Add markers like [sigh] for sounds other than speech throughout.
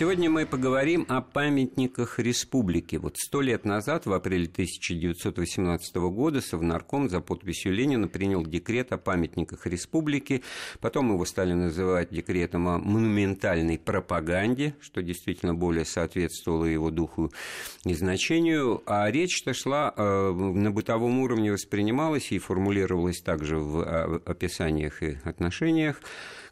Сегодня мы поговорим о памятниках республики. Вот сто лет назад, в апреле 1918 года, Совнарком за подписью Ленина принял декрет о памятниках республики. Потом его стали называть декретом о монументальной пропаганде, что действительно более соответствовало его духу и значению. А речь-то шла э, на бытовом уровне воспринималась и формулировалась также в э, описаниях и отношениях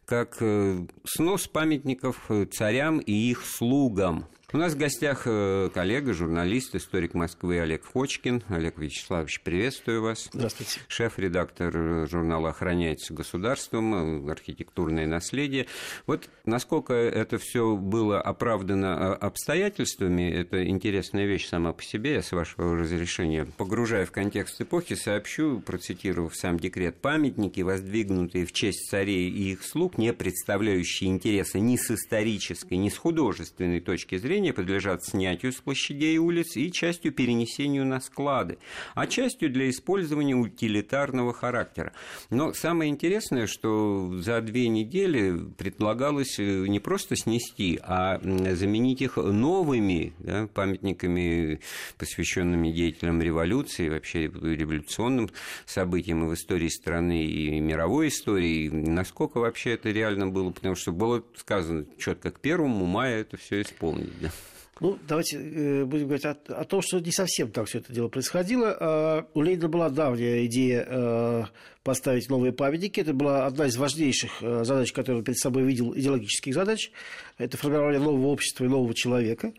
как э, снос памятников э, царям и их слугам. У нас в гостях э, коллега, журналист, историк Москвы Олег Фочкин. Олег Вячеславович, приветствую вас. Здравствуйте. Шеф-редактор журнала «Охраняется государством. Архитектурное наследие». Вот насколько это все было оправдано обстоятельствами, это интересная вещь сама по себе, я с вашего разрешения, погружая в контекст эпохи, сообщу, процитировав сам декрет, памятники, воздвигнутые в честь царей и их слуг, не представляющие интереса ни с исторической, ни с художественной точки зрения, населения подлежат снятию с площадей и улиц и частью перенесению на склады, а частью для использования утилитарного характера. Но самое интересное, что за две недели предлагалось э, не просто снести, а заменить их новыми да, памятниками, посвященными деятелям революции, вообще революционным событиям и в истории страны, и мировой истории. Насколько вообще это реально было, потому что было сказано четко к первому мая это все исполнить. Да. Ну, давайте э, будем говорить о, о том, что не совсем так все это дело происходило. Э, у Ленина была давняя идея э, поставить новые памятники. Это была одна из важнейших э, задач, которую он перед собой видел, идеологических задач. Это формирование нового общества и нового человека.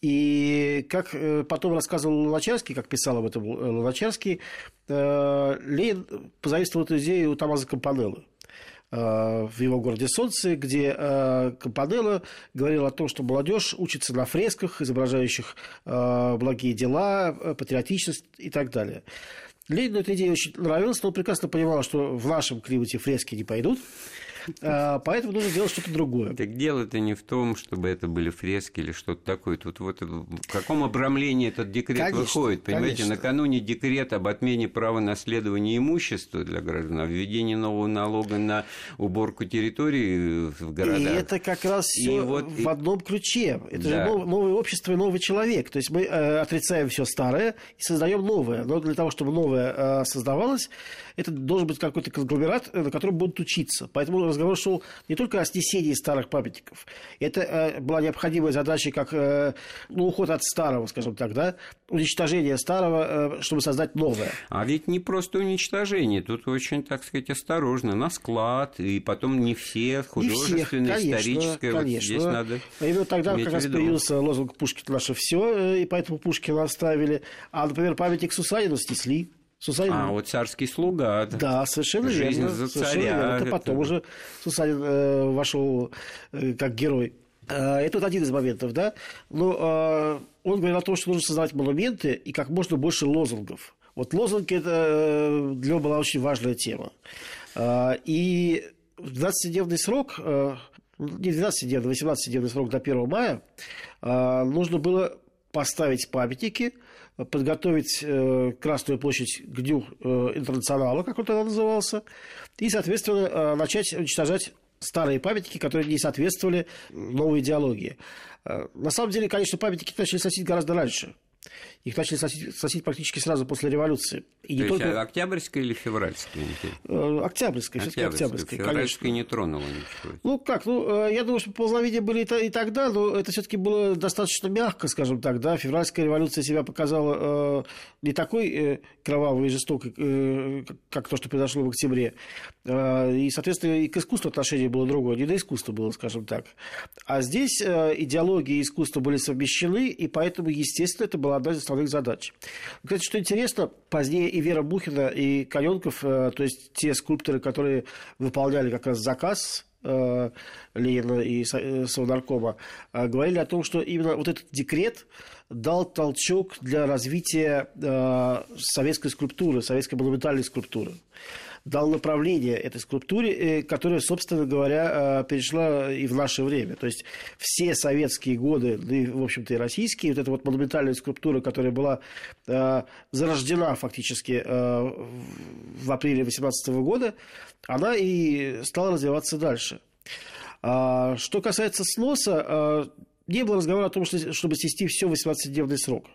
И как потом рассказывал Луначарский, как писал об этом Луначарский, Ленин позаимствовал эту идею у Томаза Кампанеллы. Э, в его городе Солнце, где э, Кампанелло говорил о том, что молодежь учится на фресках, изображающих э, благие дела, патриотичность и так далее. Ленину эта идея очень нравилась, но он прекрасно понимал, что в нашем климате фрески не пойдут. А, поэтому нужно делать что-то другое. Так дело-то не в том, чтобы это были фрески или что-то такое. Тут вот в каком обрамлении этот декрет конечно, выходит, понимаете? Конечно. Накануне декрет об отмене права наследования имущества для граждан, о введении нового налога на уборку территории в городах. И это как раз все вот, в одном ключе. Это да. же новое общество и новый человек. То есть мы э, отрицаем все старое и создаем новое. Но для того, чтобы новое э, создавалось, это должен быть какой-то конгломерат, э, на котором будут учиться. Поэтому разговор шел не только о снесении старых памятников. Это э, была необходимая задача, как ну, уход от старого, скажем так, да, уничтожение старого, чтобы создать новое. А ведь не просто уничтожение, тут очень, так сказать, осторожно, на склад, и потом не все, художественное, не всех, конечно, историческое, конечно. вот здесь надо Именно тогда как раз появился лозунг «Пушкин наше все», и поэтому Пушкина оставили. А, например, памятник Сусанину снесли. Сусанин... А, вот царский слуга. Да, совершенно Жизнь верно. За царя. Совершенно верно. Это потом уже Сусанин э, вошел э, как герой. Э, это вот один из моментов, да. Но э, он говорил о том, что нужно создавать монументы и как можно больше лозунгов. Вот лозунги это э, для него была очень важная тема. Э, и в 12-дневный срок, э, не 12-дневный, 18-дневный срок до 1 мая э, нужно было поставить памятники – подготовить э, Красную площадь к Дню э, интернационала, как он тогда назывался, и, соответственно, э, начать уничтожать старые памятники, которые не соответствовали новой идеологии. На самом деле, конечно, памятники начали сносить гораздо раньше. Их начали сносить, сносить практически сразу после революции. И То не только... октябрьская или февральская? Э, октябрьская, все-таки октябрьская. Февральская не тронула ничего. Ну как, ну э, я думаю, что ползновения были и тогда, но это все-таки было достаточно мягко, скажем так, да. Февральская революция себя показала э, не такой кровавой и жестокой, как то, что произошло в октябре. И, соответственно, и к искусству отношение было другое, не до искусства было, скажем так. А здесь идеология и искусство были совмещены, и поэтому, естественно, это была одна из основных задач. Кстати, что интересно, позднее и Вера Бухина, и Коненков, э, то есть те скульпторы, которые выполняли как раз заказ э, Ленина и э, Совнаркома, говорили о том, что именно вот этот декрет дал толчок для развития советской скульптуры, советской монументальной скульптуры. Дал направление этой скульптуре, которая, собственно говоря, перешла и в наше время. То есть все советские годы, да и, в общем-то, и российские, вот эта вот монументальная скульптура, которая была зарождена фактически в апреле 2018 года, она и стала развиваться дальше. А, что касается сноса, не было разговора о том, чтобы снести все в 18-дневный срок.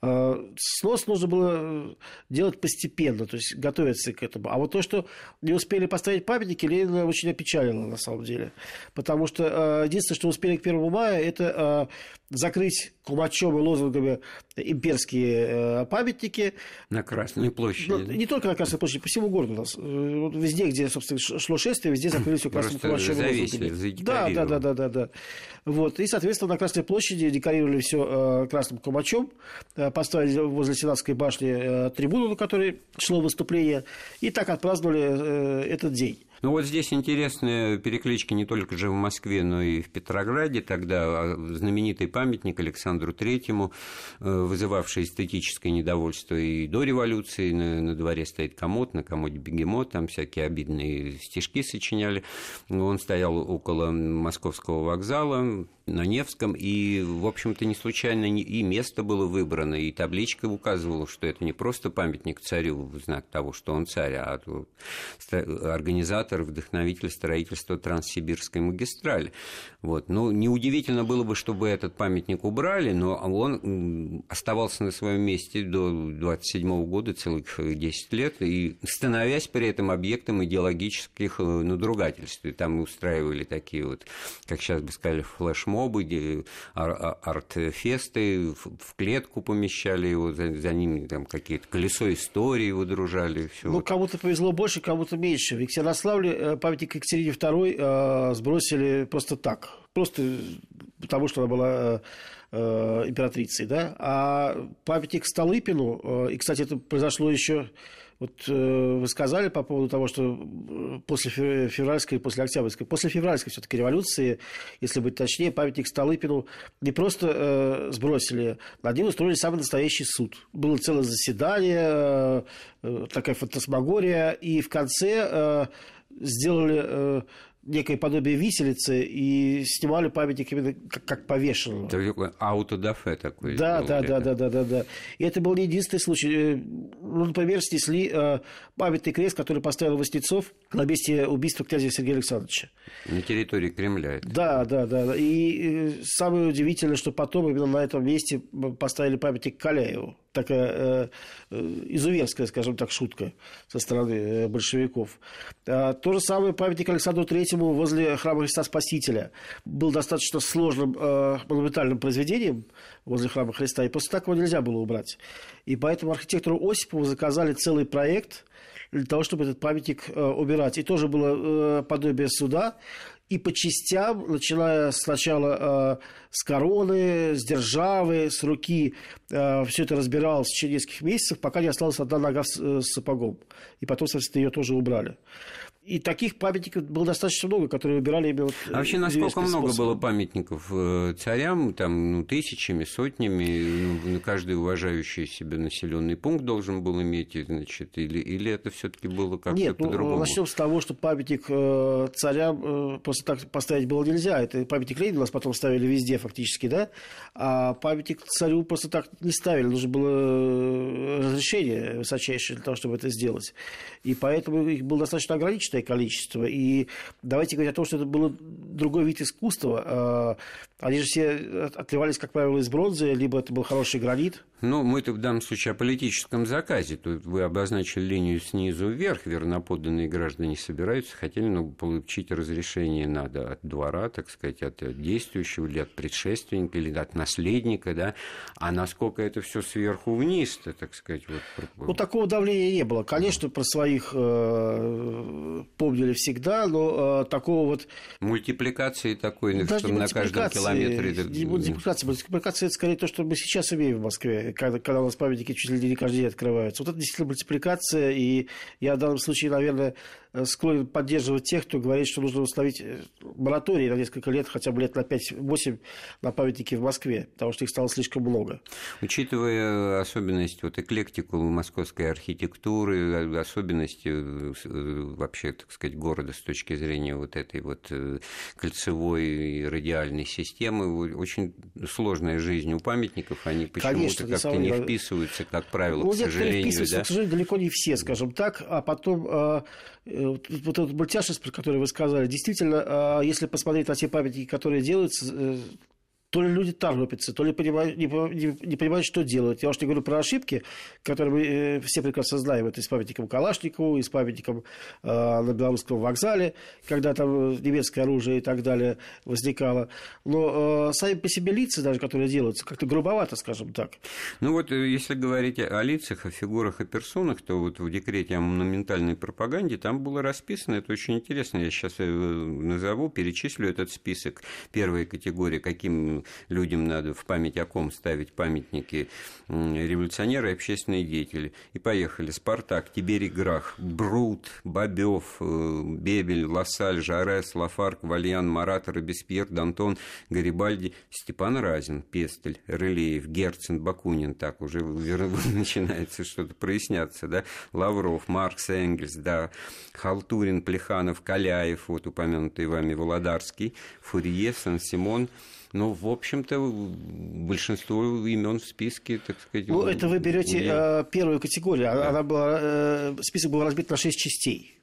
А, снос нужно было э, делать постепенно, то есть готовиться к этому. А вот то, что не успели поставить памятники, Ленина очень опечалило на самом деле. Потому что единственное, что успели к 1 мая, это закрыть и лозунгами имперские э, памятники. На Красной площади. Ну, не только на Красной площади, по всему городу у нас. Э, везде, где, собственно, шло шествие, везде закрыли все красным и лозунгами. Да, да, да, да, да, да. Вот. И, соответственно, на Красной площади декорировали все э, красным кулачом, поставили возле Сенатской башни трибуну, на которой шло выступление, и так отпраздновали этот день. Ну вот здесь интересная перекличка не только же в Москве, но и в Петрограде. Тогда а, знаменитый памятник Александру Третьему, э, вызывавший эстетическое недовольство и до революции. На, на дворе стоит комод, на комоде бегемот, там всякие обидные стишки сочиняли. Он стоял около московского вокзала, на Невском, и, в общем-то, не случайно и место было выбрано, и табличка указывала, что это не просто памятник царю в знак того, что он царь, а организатор, вдохновитель строительства Транссибирской магистрали. Вот. Ну, неудивительно было бы, чтобы этот памятник убрали, но он оставался на своем месте до 27 года, целых 10 лет, и становясь при этом объектом идеологических э, надругательств. И там устраивали такие вот, как сейчас бы сказали, флешмобы, а, арт-фесты, в клетку помещали его, за, за ними там какие-то колесо истории выдружали. Ну, кому-то повезло больше, кому-то меньше. В Екатеринославле э, памятник Екатерине II э, сбросили просто так. Просто потому, что она была э, императрицей, да, а памятник Столыпину, и, кстати, это произошло еще, вот вы сказали по поводу того, что после февральской, после октябрьской, после февральской все-таки революции, если быть точнее, памятник Столыпину не просто сбросили, над ним устроили самый настоящий суд. Было целое заседание, такая фантасмагория, и в конце сделали некое подобие виселицы и снимали памятник именно как, как повешенного. Такой аутодафе такой. Да, да, да, да, да, да, да. И это был не единственный случай. Э, ну, например, снесли э, памятный крест, который поставил Воснецов на месте убийства князя Сергея Александровича. На территории Кремля. Это. Да, да, да. И э, самое удивительное, что потом именно на этом месте поставили памятник Каляеву такая э, э, изуверская, скажем так, шутка со стороны э, большевиков. А, то же самое памятник Александру Третьему возле храма Христа Спасителя был достаточно сложным монументальным произведением возле храма Христа, и после так его нельзя было убрать. И поэтому архитектору Осипову заказали целый проект для того, чтобы этот памятник убирать. И тоже было подобие суда, и по частям, начиная сначала э, с короны, с державы, с руки, э, все это разбиралось в течение нескольких месяцев, пока не осталась одна нога с, э, с сапогом. И потом, соответственно, ее тоже убрали. И таких памятников было достаточно много, которые выбирали именно... Вот а вообще, насколько много способом. было памятников э, царям, там, ну, тысячами, сотнями, ну, каждый уважающий себя населенный пункт должен был иметь, значит, или, или это все таки было как-то Нет, ну, по-другому? начнем с того, что памятник э, царям э, просто так поставить было нельзя. Это памятник Ленина у нас потом ставили везде фактически, да? А памятник царю просто так не ставили. Нужно было разрешение высочайшее для того, чтобы это сделать. И поэтому их было достаточно ограничено огромное количество. И давайте говорить о том, что это был другой вид искусства. А, они же все отливались, как правило, из бронзы, либо это был хороший гранит. Ну, мы-то в данном случае о политическом заказе. Тут вы обозначили линию снизу вверх. Верноподданные граждане собираются, хотели ну, получить разрешение надо от двора, так сказать, от действующего или от предшественника, или от наследника, да. А насколько это все сверху вниз, так сказать. Вот... Ну, такого давления не было. Конечно, про своих э, помнили всегда, но э, такого вот... Мультипликации такой, ну, Даже на каждом километре... Не мультипликация, мультипликация – это скорее то, что мы сейчас имеем в Москве, когда, когда у нас памятники чуть ли не каждый день открываются. Вот это действительно мультипликация, и я в данном случае, наверное, склонен поддерживать тех, кто говорит, что нужно установить э, мораторий на несколько лет, хотя бы лет на 5-8 на памятники в Москве, потому что их стало слишком много. Учитывая особенности вот эклектику московской архитектуры, особенности вообще, так сказать, города с точки зрения вот этой вот кольцевой и радиальной системы, очень сложная жизнь у памятников, они почему-то как-то не вписываются, как правило, ну, к сожалению. Да? К сожалению, далеко не все, скажем так, а потом э, э, вот этот мультяшность, про который вы сказали, действительно, э, если посмотреть на те памятники, которые делаются, то ли люди торопятся, то ли понимают, не, не, понимают, что делать. Я уж не говорю про ошибки, которые мы э, все прекрасно знаем. Это и с памятником Калашникову, и с памятником э, на Белорусском вокзале, когда там немецкое оружие и так далее возникало. Но э, сами по себе лица, даже которые делаются, как-то грубовато, скажем так. Ну вот, э, если говорить о лицах, о фигурах, о персонах, то вот в декрете о монументальной пропаганде там было расписано, это очень интересно, я сейчас э, назову, перечислю этот список. Первая категория, каким людям надо в память о ком ставить памятники революционеры и общественные деятели. И поехали. Спартак, Тиберий Грах, Брут, Бобев, э, Бебель, Лассаль, Жарес, Лафарк, Вальян, Марат, Робеспьер, Дантон, Гарибальди, Степан Разин, Пестель, Рылеев, Герцен, Бакунин. Так уже [laughs] начинается что-то проясняться, да? Лавров, Маркс, Энгельс, да, Халтурин, Плеханов, Каляев, вот упомянутый вами Володарский, Фурье, Сан-Симон, ну, в общем-то, большинство имен в списке, так сказать. Ну, это вы берете я... Э, первую категорию. Да. Она была, э, список был разбит на шесть частей.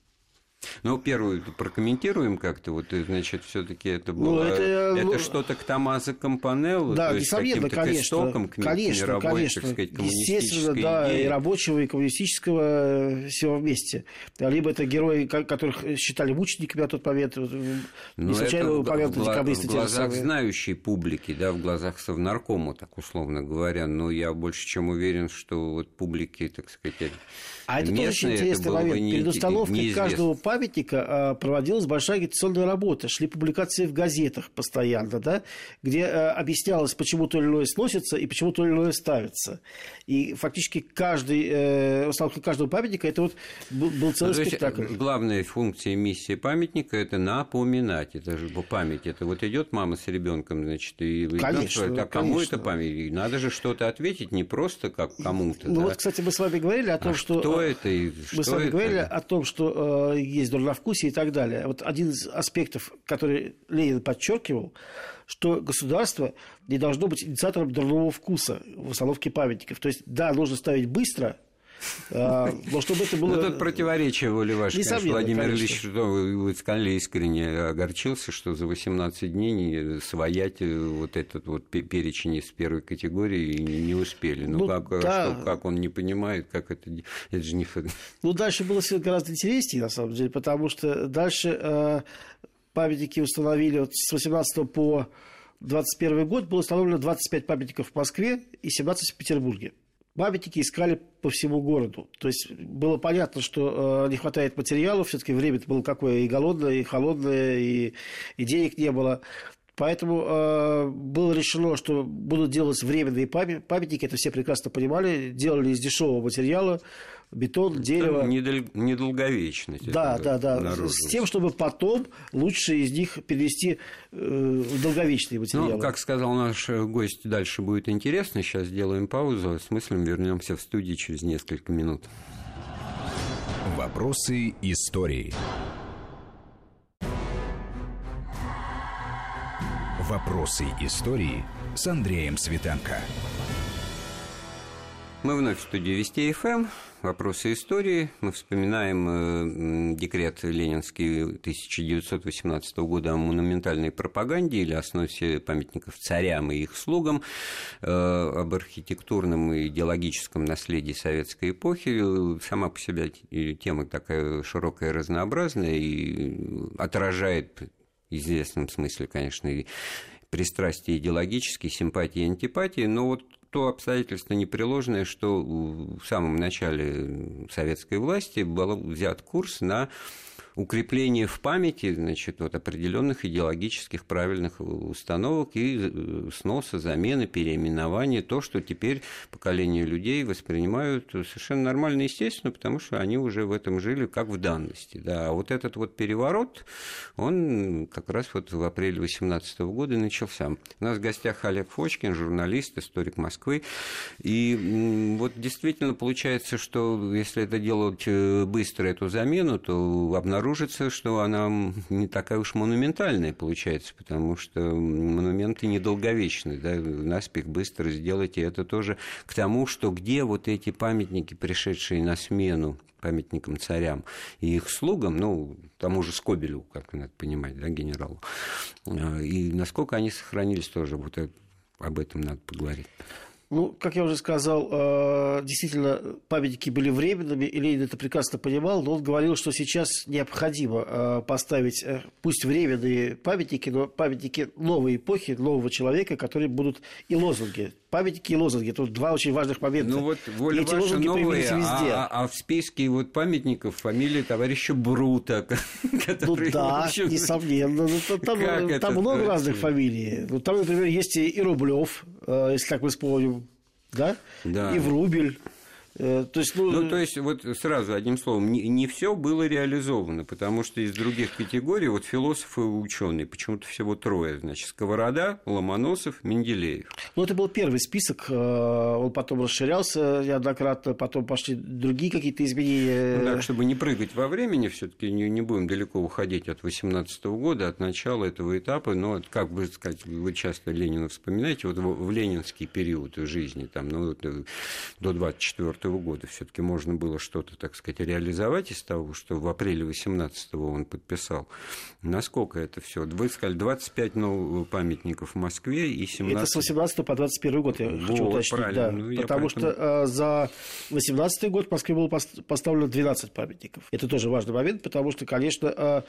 Ну, первую прокомментируем как-то. Вот, значит, все-таки это ну, было... Ну, это это что-то к Томазо Кампанеллу? Да, то есть, конечно. К истокам, к конечно, мировой, конечно. так сказать, Естественно, да, идеи. и рабочего, и коммунистического э, всего вместе. Либо это герои, которых считали мучениками на тот момент. Ну, не случайно упомянуты декабристы. В глазах знающей публики, да, в глазах совнаркома, так условно говоря. Но я больше чем уверен, что вот публики, так сказать, а это тоже очень интересный момент. Не, Перед установкой каждого памятника а, проводилась большая агитационная работа. Шли публикации в газетах постоянно, да, где а, объяснялось, почему то или иное сносится и почему то или иное ставится. И фактически каждый, э, установка каждого памятника это вот был, целый ну, спектакль. Главная функция и миссия памятника это напоминать. Это же память. Это вот идет мама с ребенком, значит, и конечно, а кому это память? Надо же что-то ответить, не просто как кому-то. Ну да? вот, кстати, мы с вами говорили о том, а что что это и Мы с вами это? говорили о том, что э, есть дурновкусие и так далее. Вот один из аспектов, который Ленин подчеркивал, что государство не должно быть инициатором дурного вкуса в установке памятников. То есть, да, нужно ставить быстро, но чтобы это было... Ну, тут противоречие воли вашей, конечно, Владимир. Ильич, вы, сказали, искренне огорчился, что за 18 дней не своять вот этот вот перечень из первой категории не успели. Ну, ну как, да. что, как он не понимает, как это... Это же не... Ну, дальше было все гораздо интереснее, на самом деле, потому что дальше э, памятники установили вот с 18 по 21 год было установлено 25 памятников в Москве и 17 в Петербурге памятники искали по всему городу. То есть было понятно, что э, не хватает материалов, все-таки время было какое и голодное, и холодное, и, и денег не было. Поэтому э, было решено, что будут делать временные памятники, это все прекрасно понимали, делали из дешевого материала, бетон, дерево. Недолговечность. Да, да, да. С тем, чтобы потом лучше из них перевести э, в долговечные материалы. Ну, как сказал наш гость, дальше будет интересно. Сейчас сделаем паузу, с мыслям вернемся в студию через несколько минут. Вопросы истории. Вопросы истории с Андреем Светенко. Мы вновь в студии Вести ФМ вопросы истории. Мы вспоминаем э, декрет Ленинский 1918 года о монументальной пропаганде или о сносе памятников царям и их слугам, э, об архитектурном и идеологическом наследии советской эпохи. Сама по себе тема такая широкая разнообразная и отражает в известном смысле, конечно, и пристрастия идеологические, симпатии и антипатии, но вот то обстоятельство непреложное, что в самом начале советской власти был взят курс на укрепление в памяти значит, вот, определенных идеологических правильных установок и э, сноса, замены, переименования, то, что теперь поколение людей воспринимают совершенно нормально и естественно, потому что они уже в этом жили как в данности. Да. А вот этот вот переворот, он как раз вот в апреле 2018 года начался. У нас в гостях Олег Фочкин, журналист, историк Москвы. И вот действительно получается, что если это делать э, быстро, эту замену, то обнаружится, что она не такая уж монументальная получается, потому что монументы недолговечны. Да? Наспех быстро сделать, и это тоже к тому, что где вот эти памятники, пришедшие на смену памятникам царям и их слугам, ну, тому же Скобелю, как надо понимать, да, генералу, э, и насколько они сохранились тоже, вот об этом надо поговорить. Ну, как я уже сказал, э, действительно, памятники были временными, и Ленин это прекрасно понимал, но он говорил, что сейчас необходимо э, поставить, э, пусть временные памятники, но памятники новой эпохи, нового человека, которые будут и лозунги памятники и лозунги. Тут два очень важных момента. Ну вот воля и эти ваша новые, везде. А, а, а в списке вот памятников фамилия товарища Брута. [laughs] Ну да, несомненно. Ну, там, там много разных фамилий. Ну, там, например, есть и Рублев, э, если так мы вспомним, да? Да. И Врубель. Э, то есть, ну... ну, то есть, вот сразу одним словом, не, не все было реализовано, потому что из других категорий, вот философы и ученые, почему-то всего трое, значит, Сковорода, Ломоносов, Менделеев. Ну, это был первый список, э, он потом расширялся неоднократно, потом пошли другие какие-то изменения. Ну, так, чтобы не прыгать во времени, все таки не, не будем далеко уходить от 18 года, от начала этого этапа, но, как бы сказать, вы часто Ленина вспоминаете, вот в, в ленинский период жизни, там, ну, э, до 24 года все-таки можно было что-то, так сказать, реализовать из того, что в апреле 18-го он подписал. Насколько это все? Вы сказали, 25 новых памятников в Москве и 17... Это с 18 по 21 год, я вот, хочу уточнить. Да, ну, потому поэтому... что э, за 18 год в Москве было поставлено 12 памятников. Это тоже важный момент, потому что, конечно, э,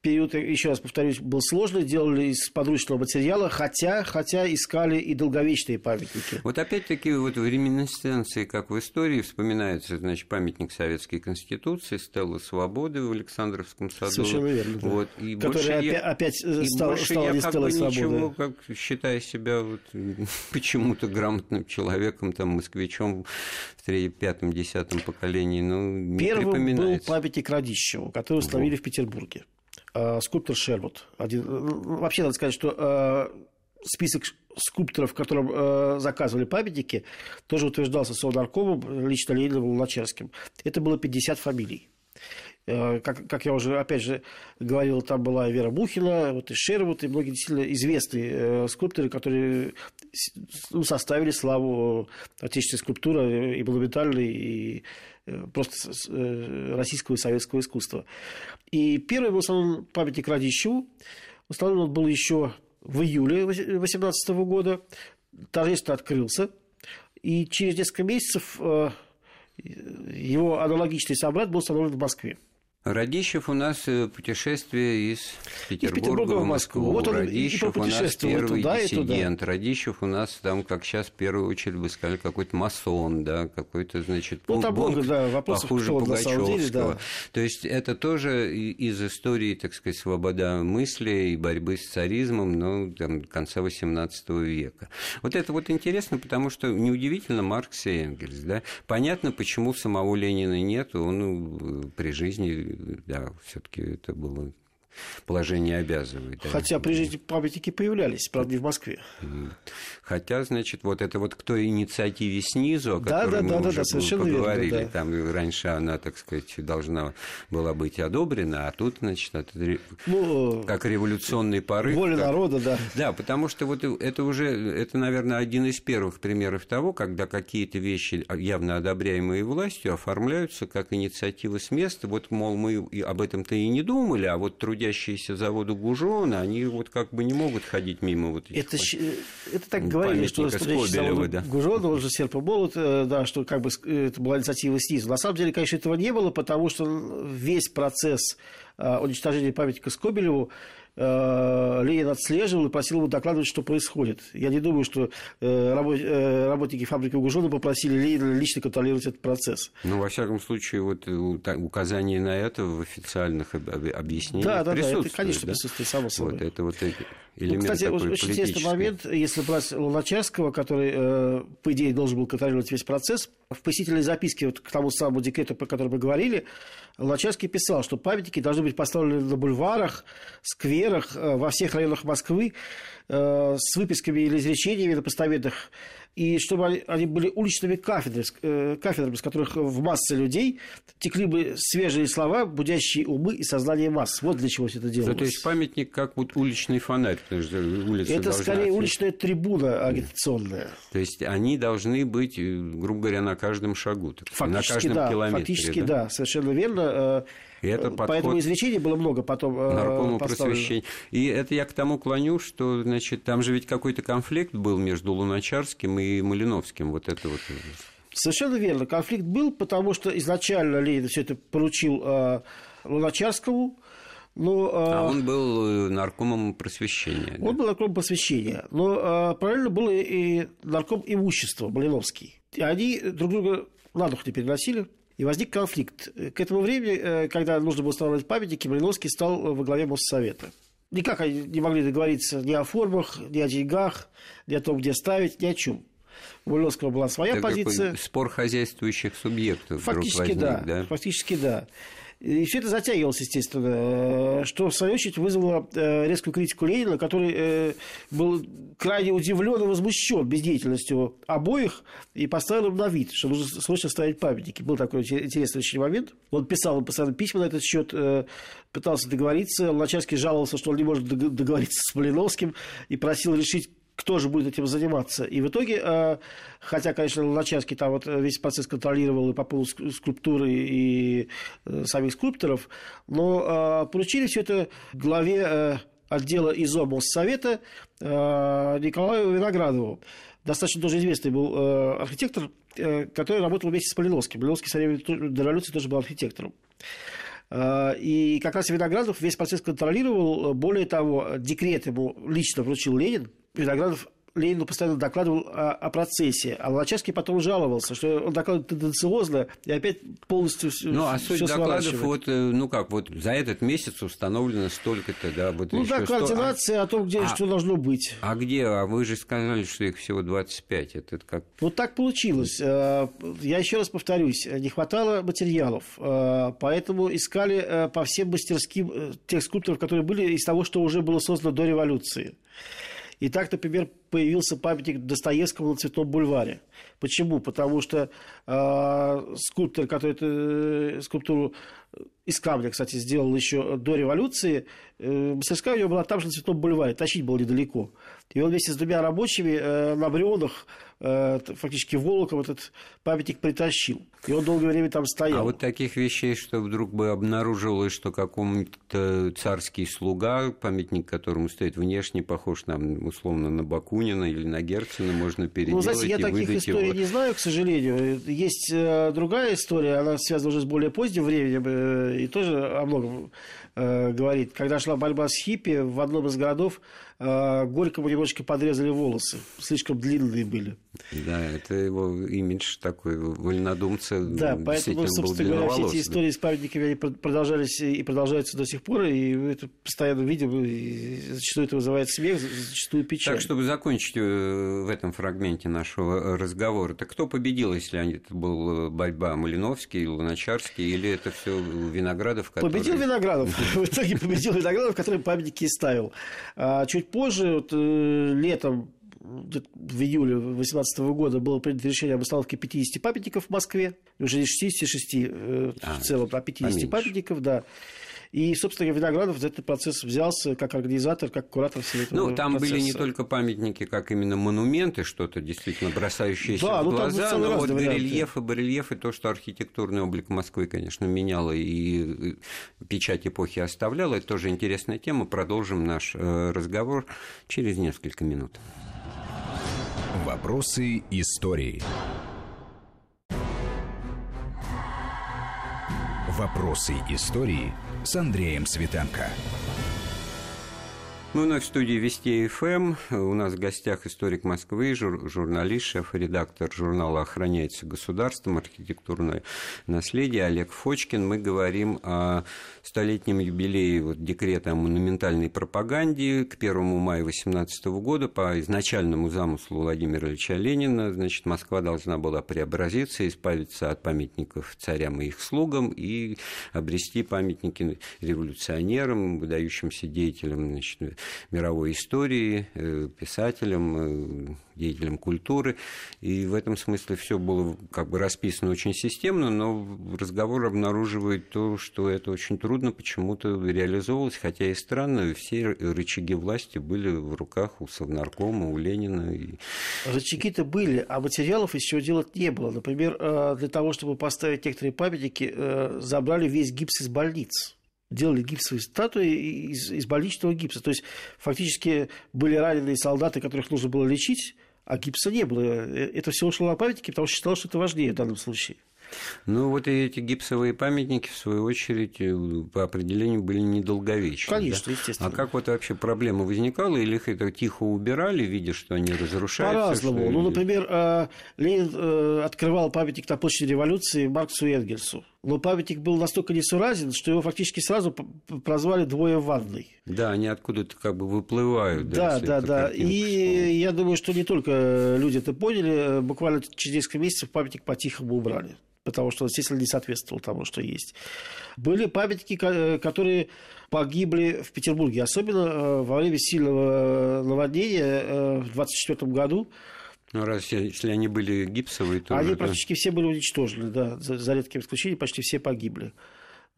период, еще раз повторюсь, был сложный, делали из подручного материала, хотя, хотя искали и долговечные памятники. Вот опять-таки вот в реминесценции, как в истории, вспоминается, значит, памятник Советской Конституции, Стелла Свободы в Александровском саду. Совершенно верно, да. Вот, и Который опять, я, опять э, стал, больше стала я не Стеллой Свободы. Ничего, как считая себя вот, [laughs] почему-то грамотным человеком, там, москвичом в третьем, пятом, десятом поколении, ну, не Первым был памятник Радищеву, который установили в Петербурге. Э, скульптор Шервуд. Один... Э, вообще надо сказать, что э, список скульпторов, которым заказывали памятники, тоже утверждался Совнаркомом, лично Лениным Луначарским. Это было 50 фамилий. Как, как я уже, опять же, говорил, там была Вера Бухина, вот и Шервуд, и многие действительно известные скульпторы, которые ну, составили славу отечественной скульптуры и монументальной, и просто российского и советского искусства. И первый был установлен памятник Радищеву. Установлен он был еще в июле 2018 года. Торжественно открылся. И через несколько месяцев э, его аналогичный собрат был установлен в Москве. Радищев у нас э, путешествие из Петербурга, из Петербурга в Москву. Вот он Радищев у нас первый туда, диссидент. Радищев у нас там, как сейчас, в первую очередь бы сказали, какой-то масон, да, какой-то, значит, ну, там много, да, вопросов, похуже Пугачевского. Деле, да. То есть это тоже из истории, так сказать, свобода мысли и борьбы с царизмом, ну, там, конца XVIII века. Вот это вот интересно, потому что неудивительно Маркс и Энгельс, да. Понятно, почему самого Ленина нет, он э, при жизни да, все-таки это было положение обязывает. Хотя да. при жизни памятники появлялись, правда, не в Москве. Хотя, значит, вот это вот к той инициативе снизу, о которой да, да, мы да, уже да, совершенно поговорили, верно, да. там раньше она, так сказать, должна была быть одобрена, а тут, значит, это ну, как революционный порыв. Воля как... народа, да. Да, потому что вот это уже, это, наверное, один из первых примеров того, когда какие-то вещи, явно одобряемые властью, оформляются как инициатива с места. Вот, мол, мы об этом-то и не думали, а вот трудящиеся трудящиеся заводу Гужона, они вот как бы не могут ходить мимо вот этих это, это так говорили, что Скобелева, да. Гужона, он же Серпоболот, э, да, что как бы это была инициатива снизу. На самом деле, конечно, этого не было, потому что весь процесс э, уничтожения памятника Скобелеву э, Ленин отслеживал и просил его докладывать, что происходит. Я не думаю, что э, работники фабрики Угужона попросили Ленина лично контролировать этот процесс. Ну, во всяком случае, вот указание на это в официальных объяснениях Да, да, да, это, конечно, да? присутствует, само собой. Вот это вот элемент ну, кстати, очень интересный момент, если брать Луначарского, который, по идее, должен был контролировать весь процесс, в посетительной записке вот к тому самому декрету, про который мы говорили, Луначарский писал, что памятники должны быть поставлены на бульварах, скверах, э, во всех районах Москвы э, с выписками или изречениями на постаментах и чтобы они, были уличными кафедрами, э, кафедрами, с которых в массы людей текли бы свежие слова, будящие умы и сознание масс. Вот для чего все это делалось. Да, то есть памятник как вот уличный фонарь. Улица это скорее ответить. уличная трибуна агитационная. То есть они должны быть, э, грубо говоря, на каждом шагу. Фактически, на каждом да, километре. Фактически, да? да, совершенно верно. Э, и это подход Поэтому изречений было много потом наркому просвещения. И это я к тому клоню, что, значит, там же ведь какой-то конфликт был между Луначарским и Малиновским. Вот это вот. Совершенно верно. Конфликт был, потому что изначально Ленин все это поручил э, Луначарскому. Но, э, а он был э, наркомом просвещения. Он да? был наркомом просвещения. Но э, параллельно был и нарком имущества Малиновский. И они друг друга на дух не переносили. И возник конфликт. К этому времени, э, когда нужно было устанавливать памятники, Малиновский стал во главе Моссовета. Никак они не могли договориться ни о формах, ни о деньгах, ни о том, где ставить, ни о чем. У Малиновского была своя Это позиция. Спор хозяйствующих субъектов. Фактически возник, да, да. Фактически да. И все это затягивалось, естественно, что, в свою очередь, вызвало э, резкую критику Ленина, который э, был крайне удивлен и возмущен бездеятельностью обоих и поставил им на вид, что нужно срочно ставить памятники. Был такой интересный очень момент. Он писал он постоянно письма на этот счет, э, пытался договориться. Луначарский жаловался, что он не может договориться с Малиновским и просил решить кто же будет этим заниматься. И в итоге, э, хотя, конечно, Луначарский там вот весь процесс контролировал и по поводу скульптуры и э, самих скульпторов, но э, поручили все это главе отдела ИЗО Моссовета Николаю Виноградову. Достаточно тоже известный был архитектор, который работал вместе с Полиновским. Полиновский со временем до революции тоже был архитектором. И как раз Виноградов весь процесс контролировал. Более того, декрет ему лично вручил Ленин, Виноградов Ленину постоянно докладывал о, о процессе, а Луначарский потом жаловался, что он докладывает тенденциозно и опять полностью все Ну, а суть докладов, вот, э, ну как, вот за этот месяц установлено столько-то, да, вот Ну, да, координация 100... а... о том, где а... что должно быть. А где? А вы же сказали, что их всего 25, это как? Вот так получилось. Э, я еще раз повторюсь, не хватало материалов, э, поэтому искали по всем мастерским тех скульпторов, которые были из того, что уже было создано до революции. И так, например, появился памятник Достоевскому на Цветном бульваре. Почему? Потому что э, скульптор, который эту скульптуру из камня, кстати, сделал еще до революции, э, мастерская у него была там же на Цветном бульваре, тащить было недалеко. И он вместе с двумя рабочими э, на брионах Э, фактически Волоков этот памятник притащил. И он долгое время там стоял. А вот таких вещей, что вдруг бы обнаружилось, что какому-то царский слуга, памятник которому стоит внешне, похож на, условно на Бакунина или на Герцена, можно переделать Ну, знаете, я таких историй его... не знаю, к сожалению. Есть э, другая история, она связана уже с более поздним временем э, и тоже о многом говорит. Когда шла борьба с хиппи, в одном из городов Горькому немножечко подрезали волосы. Слишком длинные были. Да, это его имидж такой вольнодумца. Да, поэтому, собственно говоря, все эти истории с памятниками они продолжались и продолжаются до сих пор, и это постоянно видим, и зачастую это вызывает смех, зачастую печаль. Так, чтобы закончить э, в этом фрагменте нашего разговора, так кто победил, если это был борьба Малиновский, Луначарский, или это все Виноградов, который... Победил Виноградов. [laughs] В итоге победил Виноградов, который памятники ставил. А чуть позже, вот, э, летом в июле 2018 года было принято решение об установке 50 памятников в Москве, уже не 66 э, а, в целом, а 50 поменьше. памятников, да. И, собственно, Виноградов за этот процесс взялся как организатор, как куратор всего этого Ну, там процесса. были не только памятники, как именно монументы, что-то действительно бросающееся да, в ну, глаза, но вот горельефы, барельефы, то, что архитектурный облик Москвы, конечно, меняло и печать эпохи оставляло, это тоже интересная тема. Продолжим наш э, разговор через несколько минут. Вопросы истории. Вопросы истории с Андреем Светенко. Мы вновь в студии Вести ФМ. У нас в гостях историк Москвы, жур, журналист, шеф-редактор журнала «Охраняется государством. Архитектурное наследие» Олег Фочкин. Мы говорим о столетнем юбилее вот, декрета о монументальной пропаганде к 1 мая 2018 года по изначальному замыслу Владимира Ильича Ленина. Значит, Москва должна была преобразиться, избавиться от памятников царям и их слугам и обрести памятники революционерам, выдающимся деятелям значит, мировой истории, э, писателям, э, деятелям культуры. И в этом смысле все было как бы расписано очень системно, но разговор обнаруживает то, что это очень трудно почему-то реализовывалось, хотя и странно, все рычаги власти были в руках у Совнаркома, у Ленина. И... Рычаги-то были, а материалов еще делать не было. Например, э, для того, чтобы поставить некоторые памятники, забрали весь гипс из больниц делали гипсовые статуи из, из больничного гипса. То есть, фактически были раненые солдаты, которых нужно было лечить, а гипса не было. Э, это все ушло на памятники, потому что считалось, что это важнее в данном случае. Ну, вот и эти гипсовые памятники, в свою очередь, э, по определению были недолговечны. Конечно, да? естественно. А как вот вообще проблема возникала? Или их это тихо убирали, видя, что они разрушаются? По-разному. Что... Ну, например, э, Ленин открывал памятник на площади революции Марксу и Энгельсу. Но памятник был настолько несуразен, что его фактически сразу прозвали «двое ванной». Да, они откуда-то как бы выплывают. Да, да, да. да. И я думаю, что не только люди это поняли, буквально через несколько месяцев памятник по-тихому убрали потому что, естественно, не соответствовал тому, что есть. Были памятники, которые погибли в Петербурге, особенно э, во время сильного наводнения э, в 1924 году. Ну, раз если они были гипсовые, то... Они практически все были уничтожены, да, за редким исключением, почти все погибли.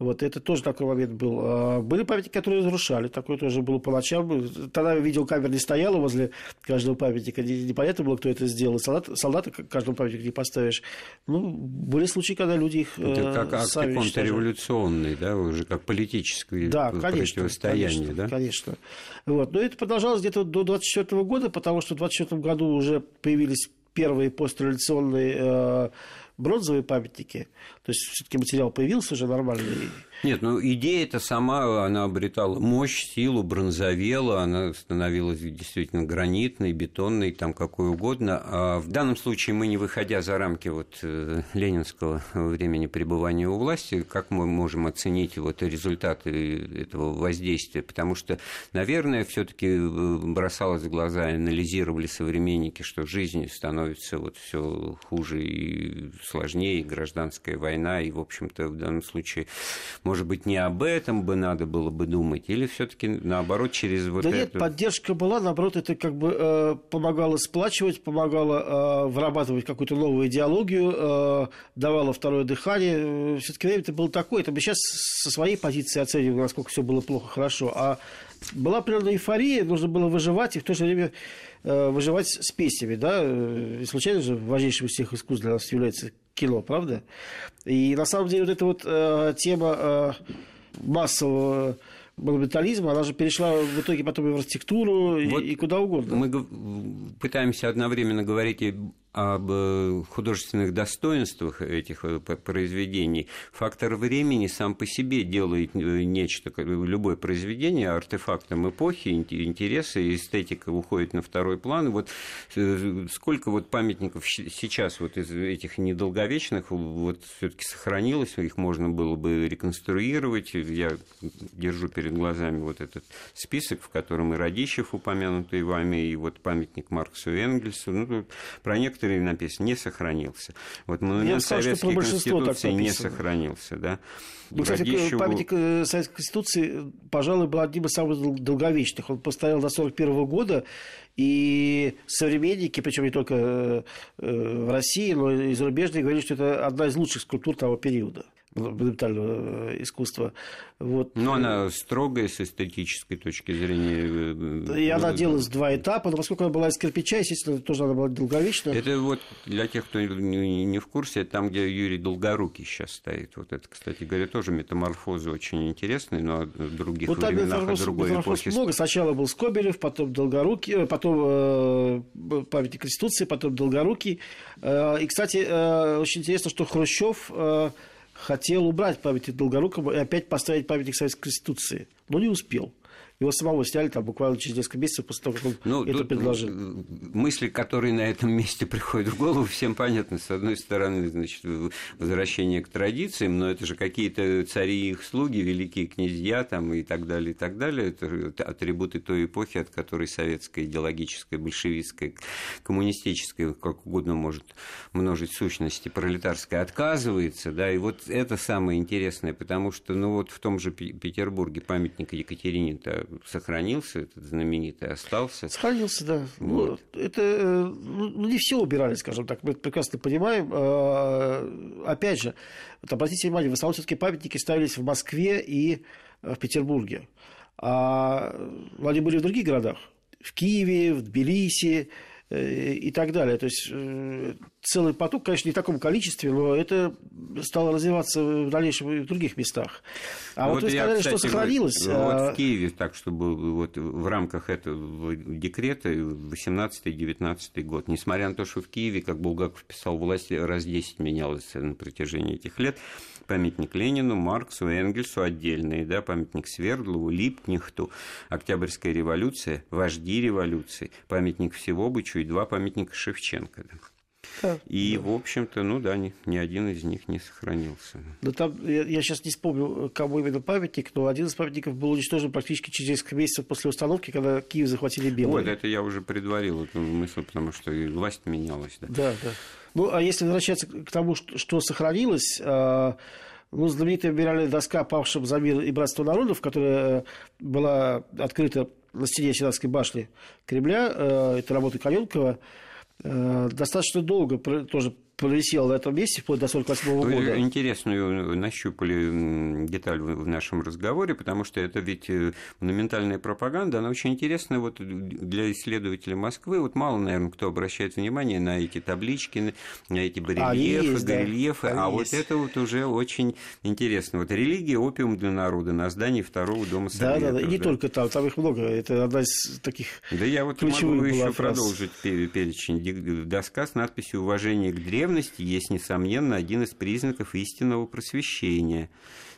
Вот это тоже такой момент был. А, были памятники, которые разрушали. Такое тоже было по ночам. Тогда видеокамера не стояла возле каждого памятника. Непонятно было, кто это сделал. Солдат, солдата к каждому памятнику не поставишь. Ну, были случаи, когда люди их Это как акт контрреволюционный, да, уже как политическое да, конечно, противостояние, конечно, да? конечно. Вот. Но это продолжалось где-то до 24 года, потому что в 24 году уже появились первые постреволюционные э, бронзовые памятники. То есть все-таки материал появился уже нормальный. Нет, ну идея эта сама, она обретала мощь, силу, бронзовела, она становилась действительно гранитной, бетонной, там какой угодно. А в данном случае мы, не выходя за рамки вот э, ленинского времени пребывания у власти, как мы можем оценить вот результаты этого воздействия? Потому что, наверное, все таки э, бросалось в глаза, анализировали современники, что жизнь становится вот все хуже и сложнее, гражданская война, и, в общем-то, в данном случае может быть, не об этом бы надо было бы думать, или все-таки наоборот через вот да это? нет, поддержка была, наоборот, это как бы э, помогало сплачивать, помогало э, вырабатывать какую-то новую идеологию, э, давало второе дыхание. Все-таки время это было такое. Это мы сейчас со своей позиции оцениваем, насколько все было плохо, хорошо. А была определенная эйфория, нужно было выживать, и в то же время э, выживать с песнями, да, и случайно же важнейшим из всех искусств для нас является кино, правда? И на самом деле вот эта вот э, тема э, массового монументализма, она же перешла в итоге потом и в архитектуру, вот и, и куда угодно. Мы пытаемся одновременно говорить и об э, художественных достоинствах этих э, произведений, фактор времени сам по себе делает э, нечто, любое произведение артефактом эпохи, интереса, и эстетика уходит на второй план. Вот сколько вот памятников сейчас вот из этих недолговечных вот все-таки сохранилось, их можно было бы реконструировать. Я держу перед глазами вот этот список, в котором и Радищев упомянутый вами, и вот памятник Марксу и Энгельсу. Ну, про некоторые некоторые написано, не сохранился. Вот монумент сказал, Советской Конституции не сохранился, да. Ну, кстати, Радищеву... памятник э, Советской Конституции, пожалуй, был одним из самых долговечных. Он постоял до 1941 года, и современники, причем не только э, в России, но и зарубежные, говорили, что это одна из лучших скульптур того периода монументального э, искусства. Вот. Но она строгая с эстетической точки зрения. Э, и она делалась в два этапа, но поскольку она была из кирпича, естественно, тоже она была долговечная. Это вот для тех, кто не в курсе, там, где Юрий Долгорукий сейчас стоит. Вот это, кстати говоря, тоже метаморфозы очень интересные, но в других ну, там временах, метаморфоз, другой эпохи. много. Сначала был Скобелев, потом Долгорукий, э, потом э, памятник Конституции, потом Долгорукий. Э, и, кстати, э, очень интересно, что Хрущев э, хотел убрать памятник Долгорукому и опять поставить памятник Советской Конституции, но не успел. Его самого сняли там буквально через несколько месяцев после того, как он ну, это предложил. Мысли, которые на этом месте [laughs] приходят в голову, всем понятны. С одной стороны, значит, возвращение к традициям, но это же какие-то цари и их слуги, великие князья там, и так далее, и так далее. Это атрибуты той эпохи, от которой советская идеологическая, большевистская, коммунистическая, как угодно может множить сущности, пролетарская отказывается. Да, и вот это самое интересное, потому что ну, вот в том же Петербурге памятник Екатерине-то сохранился, этот знаменитый остался. Сохранился, да. Ну, вот. Ну, это ну, ну, не все убирали, скажем так. Мы прекрасно понимаем. А, опять же, вот обратите внимание, в основном все-таки памятники ставились в Москве и в Петербурге. А они были в других городах. В Киеве, в Тбилиси, Э, и так далее. То есть э, целый поток, конечно, не в таком количестве, но это стало развиваться в дальнейшем и в других местах. А вот, вот вы сказали, кстати, что сохранилось. Вот, вот в Киеве, так чтобы вот в рамках этого декрета 18-19 год, несмотря на то, что в Киеве, как Булгаков писал, власть раз 10 менялась на протяжении этих лет, памятник Ленину, Марксу, Энгельсу отдельные, да, памятник Свердлову, Липкнехту, Октябрьская революция, вожди революции, памятник Всевобычу и два памятника Шевченко. Да. И, в общем-то, ну да, ни, ни один из них не сохранился. Да там, я, я сейчас не вспомню, кому именно памятник, но один из памятников был уничтожен практически через несколько месяцев после установки, когда Киев захватили белые. Вот, это я уже предварил эту мысль, потому что и власть менялась. Да, да. да. Ну, а если возвращаться к тому, что, что сохранилось, а, ну, знаменитая мемориальная доска «Павшим за мир и братство народов», которая была открыта на стене Сенатской башни Кремля, э, это работа Каленкова, э, достаточно долго тоже провисел в этом месте вплоть до 48 -го года. Интересную нащупали деталь в нашем разговоре, потому что это ведь э, монументальная пропаганда, она очень интересная вот для исследователей Москвы. Вот мало, наверное, кто обращает внимание на эти таблички, на эти барельефы, есть, горельефы, да. а вот есть. это вот уже очень интересно. Вот религия, опиум для народа на здании второго дома Советов. Да, да, да, и не да. только там, там их много, это одна из таких Да я вот могу еще фраз. продолжить перечень. Доска с надписью «Уважение к древним» древности есть, несомненно, один из признаков истинного просвещения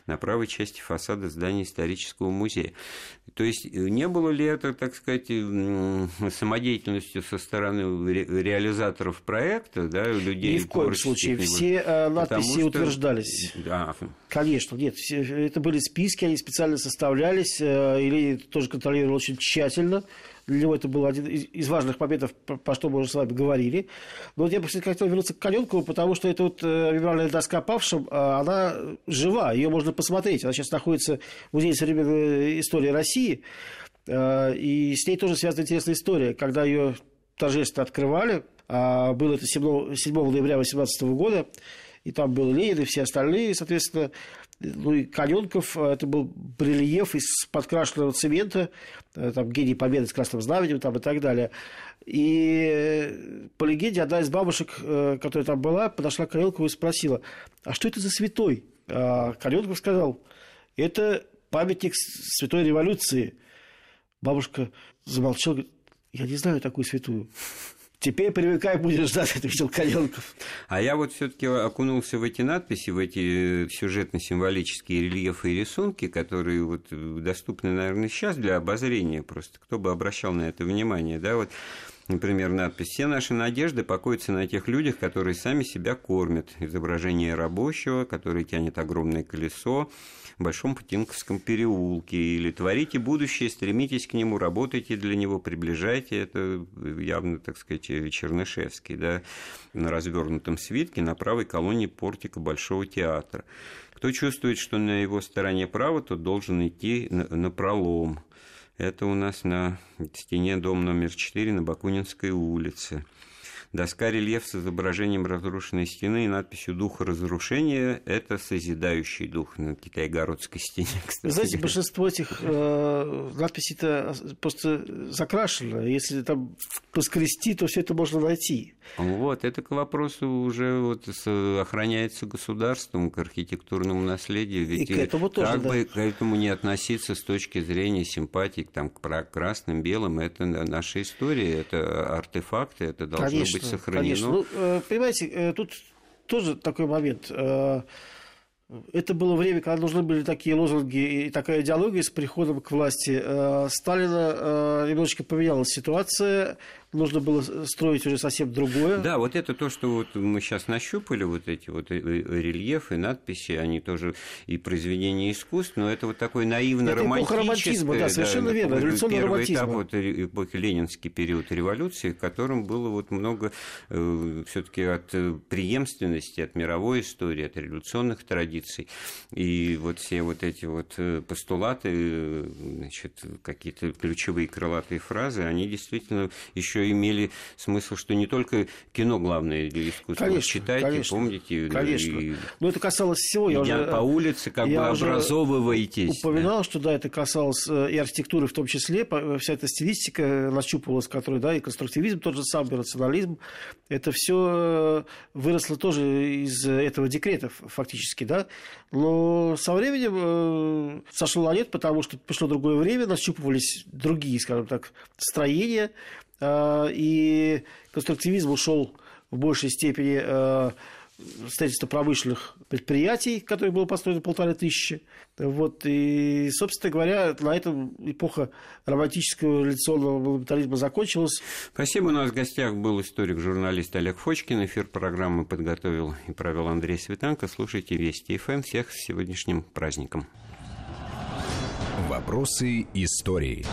на правой части фасада здания исторического музея. То есть э, не было ли это, так сказать, самодеятельностью со стороны реализаторов проекта, да, людей? Ни в коем случае. Все э, надписи что... утверждались. Да. Конечно, нет. Это были списки, они специально составлялись, э, или тоже контролировали очень тщательно. Для него это был один из важных моментов, по что мы уже с вами говорили. Но вот я бы хотел вернуться к Каленкову, потому что эта вот э, мемориальная доска павшим, а, она жива, ее можно посмотреть. Она сейчас находится в Музее современной истории России, э, и с ней тоже связана интересная история. Когда ее торжественно открывали, а было это 7 ноября 2018 года, и там был Ленин и все остальные, соответственно, ну и Каленков, э, это был барельеф из подкрашенного цемента, э, там гений победы с красным знаменем там, и так далее. И э, по легенде одна из бабушек, которая там была, подошла к Каленкову и спросила, а что это за святой? А Каленков сказал, это памятник святой революции. Бабушка замолчала, говорит, я не знаю такую святую. Теперь привыкай, будешь ждать, ответил Каленков. А я вот все таки окунулся в эти надписи, в эти сюжетно-символические рельефы и рисунки, которые вот доступны, наверное, сейчас для обозрения просто. Кто бы обращал на это внимание, да, вот Например, надпись «Все наши надежды покоятся на тех людях, которые сами себя кормят». Изображение рабочего, который тянет огромное колесо, Большом Путинковском переулке, или творите будущее, стремитесь к нему, работайте для него, приближайте, это явно, так сказать, Чернышевский, да, на развернутом свитке на правой колонне портика Большого театра. Кто чувствует, что на его стороне право, тот должен идти на, на пролом. Это у нас на стене дом номер 4 на Бакунинской улице. Доска рельеф с изображением разрушенной стены и надписью «Дух разрушения» – это созидающий дух на китайгородской стене, [laughs] кстати. Знаете, большинство этих э, надписей-то просто закрашено. Если там поскрести, то все это можно найти. Вот, это к вопросу уже вот охраняется государством, к архитектурному наследию. Ведь и к этому тоже, как да. бы к этому не относиться с точки зрения симпатии там, к красным, белым, это наша история, это артефакты, это должно Конечно. быть сохранено. Конечно. Ну, э, понимаете, э, тут тоже такой момент. Э, Это было время, когда нужны были такие лозунги и такая идеология с приходом к власти Сталина. Немножечко поменялась ситуация нужно было строить уже совсем другое. Да, вот это то, что вот мы сейчас нащупали, вот эти вот рельефы, надписи, они тоже и произведения искусств, но это вот такой наивно-романтическое... романтизма, да, совершенно да, верно, революционный романтизм. этап вот эпохи, ленинский период революции, в котором было вот много э, все таки от э, преемственности, от мировой истории, от революционных традиций. И вот все вот эти вот э, постулаты, значит, какие-то ключевые крылатые фразы, они действительно еще имели смысл, что не только кино главное для искусства. Конечно, Читайте, конечно, помните. Конечно. И... Но это касалось всего. Я уже, по улице как я бы образовываетесь. упоминал, да. что да, это касалось э, и архитектуры в том числе. Вся эта стилистика нащупывалась, которая, да, и конструктивизм тот же самый, рационализм. Это все э, выросло тоже из этого декрета фактически, да. Но со временем э, сошло на нет, потому что пришло другое время, нащупывались другие, скажем так, строения, Э, и конструктивизм ушел в большей степени э, строительство промышленных предприятий, которые было построено полторы тысячи. Вот, и, собственно говоря, на этом эпоха романтического революционного монументализма закончилась. Спасибо. У нас в гостях был историк-журналист Олег Фочкин. Эфир программы подготовил и провел Андрей Светенко. Слушайте Вести ФМ. Всех с сегодняшним праздником. Вопросы истории.